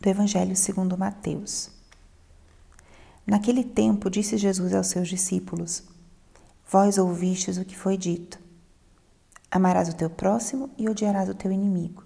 do Evangelho segundo Mateus. Naquele tempo disse Jesus aos seus discípulos: Vós ouvistes o que foi dito: Amarás o teu próximo e odiarás o teu inimigo.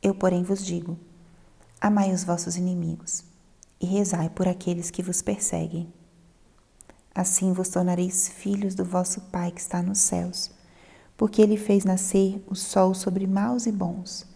Eu, porém, vos digo: Amai os vossos inimigos e rezai por aqueles que vos perseguem. Assim vos tornareis filhos do vosso Pai que está nos céus, porque ele fez nascer o sol sobre maus e bons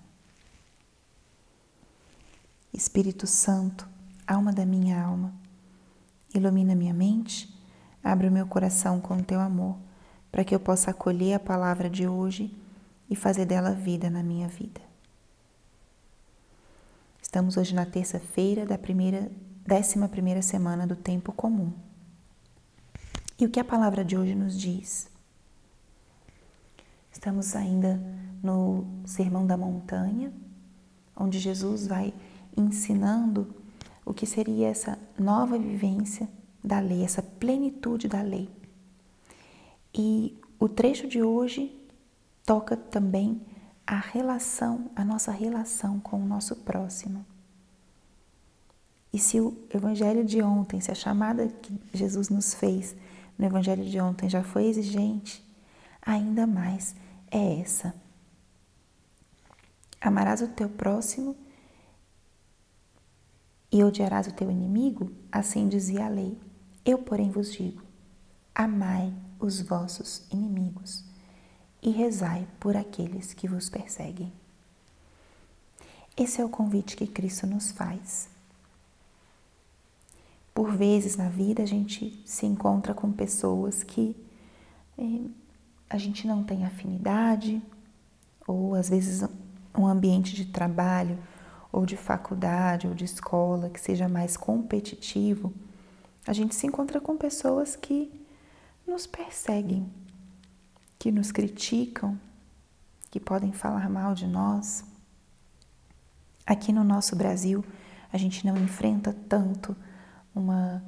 Espírito Santo, alma da minha alma, ilumina minha mente, abre o meu coração com teu amor, para que eu possa acolher a palavra de hoje e fazer dela vida na minha vida. Estamos hoje na terça-feira da primeira, décima primeira semana do tempo comum. E o que a palavra de hoje nos diz? Estamos ainda no Sermão da Montanha, onde Jesus vai ensinando o que seria essa nova vivência da lei, essa plenitude da lei. E o trecho de hoje toca também a relação, a nossa relação com o nosso próximo. E se o evangelho de ontem, se a chamada que Jesus nos fez no evangelho de ontem já foi exigente, ainda mais é essa. Amarás o teu próximo e odiarás o teu inimigo? Assim dizia a lei. Eu, porém, vos digo: amai os vossos inimigos e rezai por aqueles que vos perseguem. Esse é o convite que Cristo nos faz. Por vezes na vida a gente se encontra com pessoas que eh, a gente não tem afinidade, ou às vezes um ambiente de trabalho ou de faculdade ou de escola que seja mais competitivo, a gente se encontra com pessoas que nos perseguem, que nos criticam, que podem falar mal de nós. Aqui no nosso Brasil, a gente não enfrenta tanto uma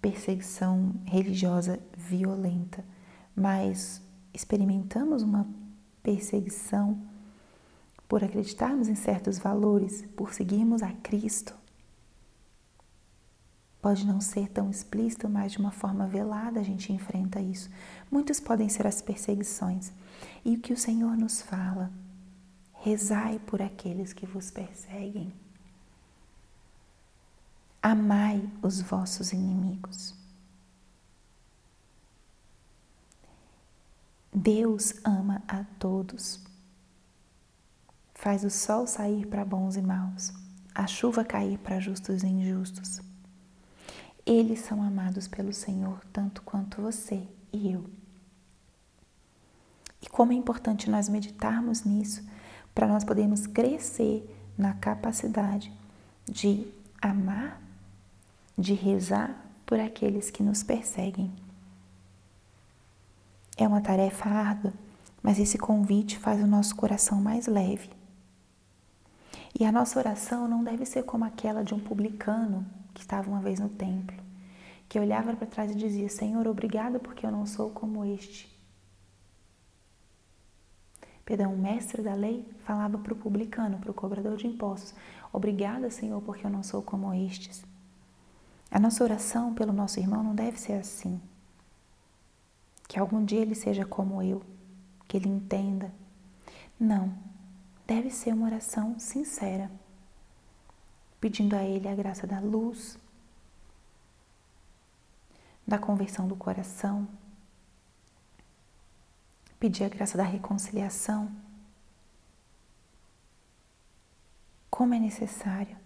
perseguição religiosa violenta, mas experimentamos uma perseguição por acreditarmos em certos valores, por seguirmos a Cristo. Pode não ser tão explícito, mas de uma forma velada a gente enfrenta isso. Muitos podem ser as perseguições. E o que o Senhor nos fala? Rezai por aqueles que vos perseguem. Amai os vossos inimigos. Deus ama a todos faz o sol sair para bons e maus, a chuva cair para justos e injustos. Eles são amados pelo Senhor tanto quanto você e eu. E como é importante nós meditarmos nisso para nós podermos crescer na capacidade de amar, de rezar por aqueles que nos perseguem. É uma tarefa árdua, mas esse convite faz o nosso coração mais leve e a nossa oração não deve ser como aquela de um publicano que estava uma vez no templo, que olhava para trás e dizia: Senhor, obrigado porque eu não sou como este. Perdão, o mestre da lei falava para o publicano, para o cobrador de impostos: Obrigada, Senhor, porque eu não sou como estes. A nossa oração pelo nosso irmão não deve ser assim. Que algum dia ele seja como eu, que ele entenda. Não deve ser uma oração sincera, pedindo a Ele a graça da luz, da conversão do coração, pedir a graça da reconciliação, como é necessário,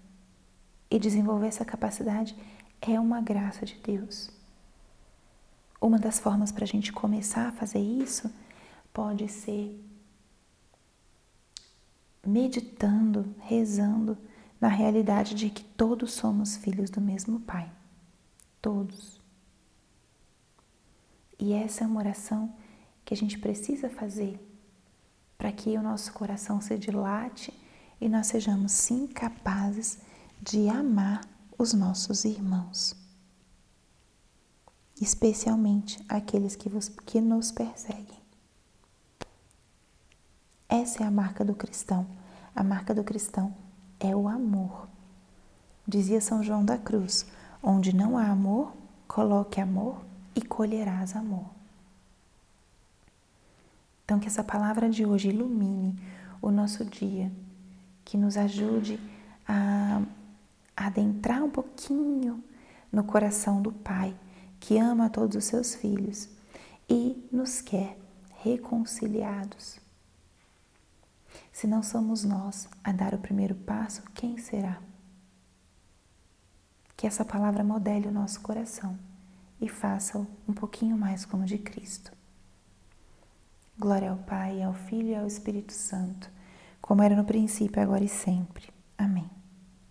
e desenvolver essa capacidade é uma graça de Deus. Uma das formas para a gente começar a fazer isso pode ser meditando, rezando na realidade de que todos somos filhos do mesmo Pai. Todos. E essa é uma oração que a gente precisa fazer para que o nosso coração se dilate e nós sejamos sim capazes de amar os nossos irmãos, especialmente aqueles que, vos, que nos perseguem. Essa é a marca do cristão. A marca do cristão é o amor. Dizia São João da Cruz: onde não há amor, coloque amor e colherás amor. Então, que essa palavra de hoje ilumine o nosso dia, que nos ajude a adentrar um pouquinho no coração do Pai, que ama todos os seus filhos e nos quer reconciliados. Se não somos nós a dar o primeiro passo, quem será? Que essa palavra modele o nosso coração e faça-o um pouquinho mais como de Cristo. Glória ao Pai, ao Filho e ao Espírito Santo, como era no princípio, agora e sempre. Amém.